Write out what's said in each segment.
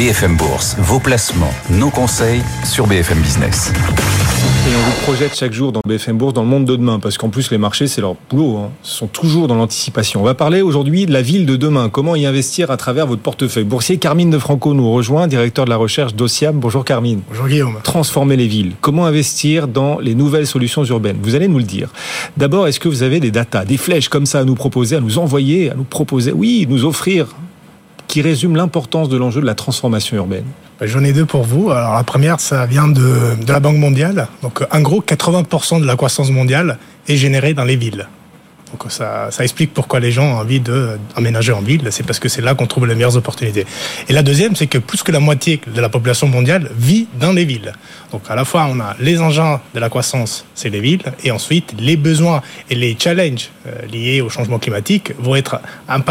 BFM Bourse, vos placements, nos conseils sur BFM Business. Et on vous projette chaque jour dans BFM Bourse dans le monde de demain, parce qu'en plus les marchés, c'est leur boulot, hein. Ils sont toujours dans l'anticipation. On va parler aujourd'hui de la ville de demain, comment y investir à travers votre portefeuille? Boursier Carmine de Franco nous rejoint, directeur de la recherche d'Ociam. Bonjour Carmine. Bonjour Guillaume. Transformer les villes, comment investir dans les nouvelles solutions urbaines? Vous allez nous le dire. D'abord, est-ce que vous avez des datas, des flèches comme ça à nous proposer, à nous envoyer, à nous proposer, oui, nous offrir qui résume l'importance de l'enjeu de la transformation urbaine ben, J'en ai deux pour vous. Alors la première, ça vient de, de la Banque mondiale. Donc en gros, 80% de la croissance mondiale est générée dans les villes. Donc ça, ça explique pourquoi les gens ont envie d'emménager en ville. C'est parce que c'est là qu'on trouve les meilleures opportunités. Et la deuxième, c'est que plus que la moitié de la population mondiale vit dans les villes. Donc à la fois, on a les engins de la croissance, c'est les villes, et ensuite les besoins et les challenges euh, liés au changement climatique vont être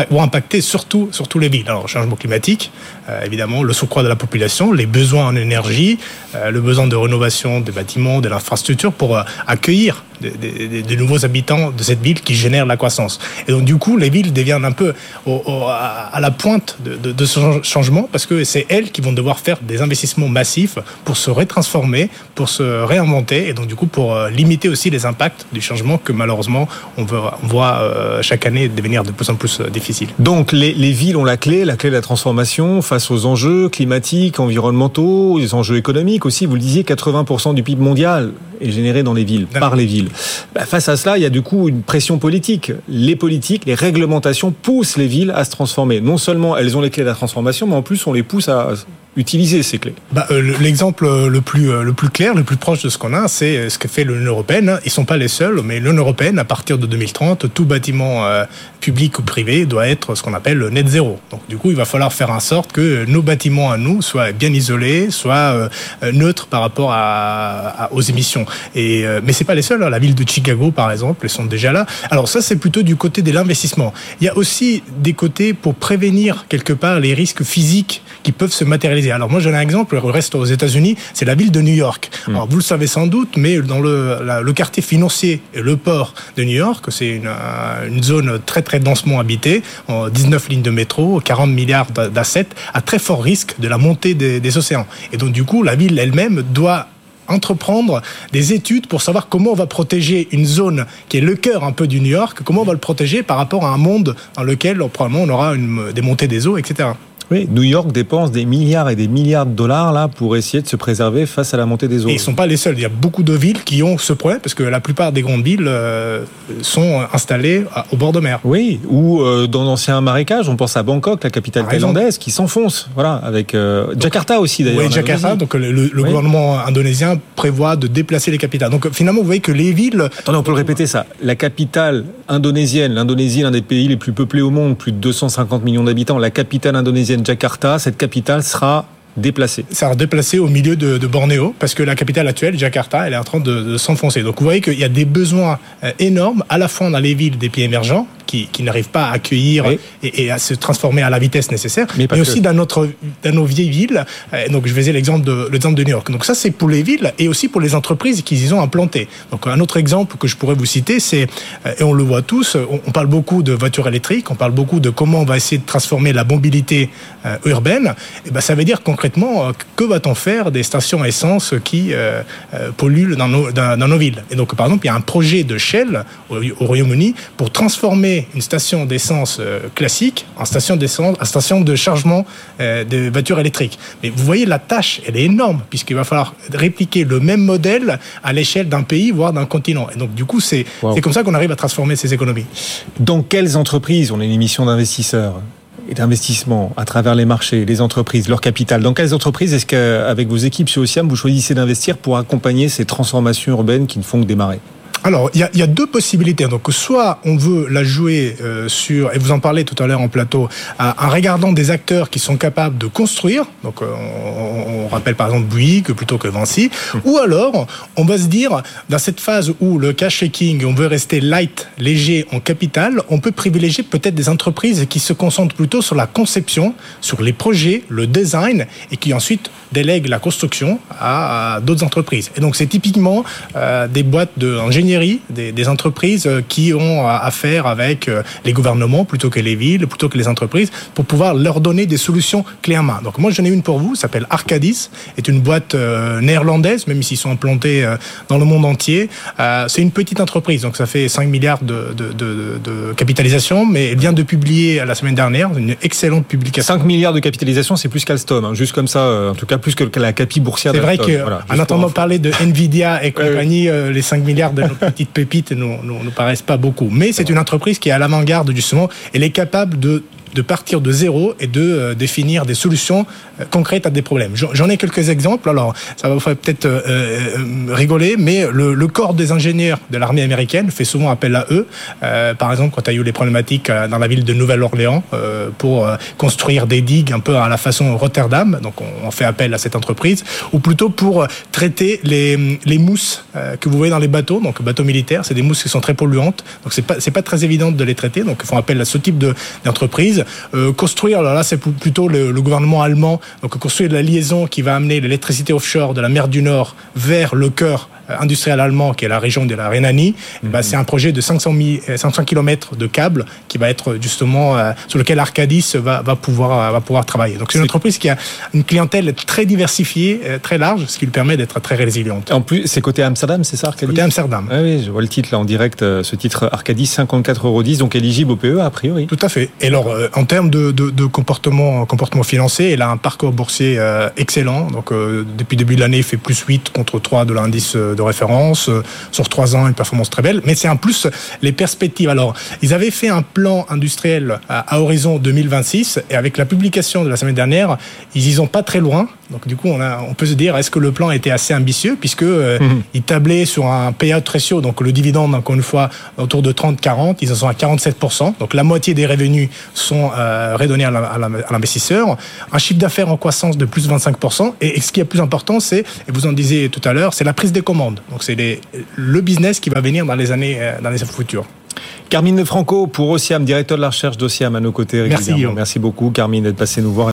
vont impacter surtout surtout les villes. Alors changement climatique, euh, évidemment, le surcroît de la population, les besoins en énergie, euh, le besoin de rénovation des bâtiments, de l'infrastructure pour accueillir des, nouveaux habitants de cette ville qui génèrent la croissance. Et donc du coup, les villes deviennent un peu à la pointe de, ce changement parce que c'est elles qui vont devoir faire des investissements massifs pour se retransformer, pour se réinventer et donc du coup pour euh, limiter aussi les impacts du changement que malheureusement on, voit euh, chaque année devenir de plus en plus euh, difficile. Donc les, les villes ont la clé, la clé de la transformation face aux enjeux climatiques, environnementaux, les enjeux économiques aussi. Vous le disiez, 80% du PIB mondial est généré dans les villes, par les villes. Bah, face à cela, il y a du coup une pression politique. Les politiques, les réglementations poussent les villes à se transformer. Non seulement elles ont les clés de la transformation, mais en plus on les pousse à utiliser ces clés bah, euh, L'exemple le plus, euh, le plus clair, le plus proche de ce qu'on a, c'est euh, ce que fait l'Union européenne. Ils sont pas les seuls, mais l'Union européenne, à partir de 2030, tout bâtiment public ou privé doit être ce qu'on appelle le net zéro. Donc du coup, il va falloir faire en sorte que nos bâtiments à nous soient bien isolés, soient neutres par rapport aux émissions. Et, mais c'est pas les seuls. Hein. La ville de Chicago, par exemple, ils sont déjà là. Alors ça, c'est plutôt du côté de l'investissement. Il y a aussi des côtés pour prévenir quelque part les risques physiques qui peuvent se matérialiser alors moi, j'ai un exemple, le reste aux États-Unis, c'est la ville de New York. Hmm. Alors vous le savez sans doute, mais dans le, le quartier financier et le port de New York, c'est une, euh, une, zone très très densément habitée, 19 lignes de métro, 40 milliards d'assets, à très fort risque de la montée des, des océans. Et donc du coup, la ville elle-même doit entreprendre des études pour savoir comment on va protéger une zone qui est le cœur un peu du New York, comment on va le protéger par rapport à un monde dans lequel probablement on aura une, des montées des eaux, etc. Oui, New York dépense des milliards et des milliards de dollars là pour essayer de se préserver face à la montée des eaux. Et ils sont pas les seuls. Il y a beaucoup de villes qui ont ce problème parce que la plupart des grandes villes euh, sont installées au bord de mer. Oui, ou euh, dans d'anciens marécages. On pense à Bangkok, la capitale thaïlandaise, qui s'enfonce. Voilà, avec euh, Jakarta aussi d'ailleurs. Oui, Jakarta. Donc le, gouvernement indonésien prévoit de déplacer les capitales. Donc finalement, vous voyez que les villes. Attendez, on peut le répéter ça. La capitale indonésienne, l'Indonésie, l'un des pays les plus peuplés au monde, plus de 250 millions d'habitants. La capitale indonésienne Jakarta, cette capitale sera déplacée. Ça sera déplacé au milieu de, Bornéo, parce que la capitale actuelle, Jakarta, elle est en train de, s'enfoncer. Donc vous voyez qu'il y a des besoins euh, énormes, à la fois dans les villes des pays émergents, qui, n'arrivent pas à accueillir et, à se transformer à la vitesse nécessaire, mais, aussi dans, notre, dans nos vieilles villes. Euh, donc je faisais l'exemple de, de New York. Donc ça, c'est pour les villes et aussi pour les entreprises qui y ont implanté. Donc un autre exemple que je pourrais vous citer, c'est, euh, et on le voit tous, on, parle beaucoup de voitures électriques, on parle beaucoup de comment on va essayer de transformer la mobilité urbaine. Et ben, ça veut dire concrètement euh, que va-t-on faire des stations essence qui euh, euh, polluent dans nos, dans, nos, villes? Et donc, par exemple, il y a un projet de Shell au, Royaume-Uni pour transformer une station d'essence classique en station d'essence, en station de chargement de voitures électriques. Mais vous voyez, la tâche, elle est énorme, puisqu'il va falloir répliquer le même modèle à l'échelle d'un pays, voire d'un continent. Et donc, du coup, c'est comme ça qu'on arrive à transformer ces économies. Dans quelles entreprises on est une émission d'investisseurs et d'investissement à travers les marchés, les entreprises, leur capital? Dans quelles entreprises est-ce qu'avec vos équipes chez Ociam, vous choisissez d'investir pour accompagner ces transformations urbaines qui ne font que démarrer? Alors, il y, a, y, a, deux possibilités. Donc, soit on veut la jouer euh, sur, et vous en parlez tout à l'heure en plateau, en regardant des acteurs qui sont capables de construire. Donc, euh, on, on, rappelle par exemple Bouygues plutôt que Vinci. Ou alors, on va se dire, dans cette phase où le cash shaking, on veut rester light, léger en capital, on peut privilégier peut-être des entreprises qui se concentrent plutôt sur la conception, sur les projets, le design, et qui ensuite délèguent la construction à, à d'autres entreprises. Et donc, c'est typiquement euh, des boîtes d'ingénierie des, des, entreprises euh, qui ont affaire avec euh, les gouvernements plutôt que les villes, plutôt que les entreprises, pour pouvoir leur donner des solutions clés en main. Donc moi j'en ai une pour vous, s'appelle Arcadis, est une boîte euh, néerlandaise, même s'ils sont implantés euh, dans le monde entier. Euh, c'est une petite entreprise, donc ça fait 5 milliards de, de, de, de, capitalisation, mais elle vient de publier la semaine dernière une excellente publication. 5 milliards de capitalisation, c'est plus qu'Alstom, hein, juste comme ça, en tout cas plus que la capi boursière. C'est vrai qu'en voilà, entendant parler de Nvidia et compagnie, les 5 milliards de petites pépites ne nous, nous, nous, paraissent pas beaucoup. Mais c'est une entreprise qui est à l'avant-garde justement. Elle est capable de de partir de zéro et de euh, définir des solutions euh, concrètes à des problèmes. J'en ai quelques exemples. Alors, ça va vous faire peut-être euh, rigoler, mais le, corps des ingénieurs de l'armée américaine fait souvent appel à eux. Par exemple, quand il y a eu les problématiques dans la ville de Nouvelle-Orléans pour construire des digues un peu à la façon Rotterdam, donc on, fait appel à cette entreprise, ou plutôt pour traiter les, les mousses que vous voyez dans les bateaux, donc bateaux militaires, c'est des mousses qui sont très polluantes, donc c'est pas pas très évident de les traiter, donc ils font appel à ce type d'entreprise. Euh, construire, alors là c'est plutôt le, le, gouvernement allemand, donc construire la liaison qui va amener l'électricité offshore de la mer du Nord vers le cœur industriel allemand, qui est la région de la Rhénanie, mm -hmm. c'est un projet de 500, 000, 500 km de câbles qui va être justement euh, sur lequel Arcadis va, va, pouvoir, va pouvoir travailler. Donc c'est une entreprise qui a une clientèle très diversifiée, euh, très large, ce qui lui permet d'être très résiliente. En plus, c'est côté Amsterdam, c'est ça Arcadis? Côté Amsterdam. Ah oui, je vois le titre là en direct, euh, ce titre Arcadis 54,10 euros, donc éligible au PE a priori. Tout à fait. Et alors, euh, en termes de, de, de, comportement, comportement financier, elle a un parcours boursier euh, excellent. Donc euh, depuis le début de l'année, il fait plus 8 contre 3 de l'indice de référence. Sur 3 ans, une performance très belle. Mais c'est en plus les perspectives. Alors, ils avaient fait un plan industriel à, à horizon 2026 et avec la publication de la semaine dernière, ils y sont pas très loin. Donc du coup, on, a, on peut se dire, est-ce que le plan était assez ambitieux puisque euh, mmh. il tablait sur un payout ratio, donc le dividende, encore une fois, autour de 30-40, ils en sont à 47%. Donc la moitié des revenus sont euh, redonnés à l'investisseur. Un chiffre d'affaires en croissance de plus de 25%. Et, et ce qui est plus important, c'est, et vous en disiez tout à l'heure, c'est la prise des commandes. Donc c'est le business qui va venir dans les années, dans les années futures. Carmine Franco pour Ociam, directeur de la recherche d'Ociam à nos côtés. Merci. Merci beaucoup, Carmine, d'être passé nous voir.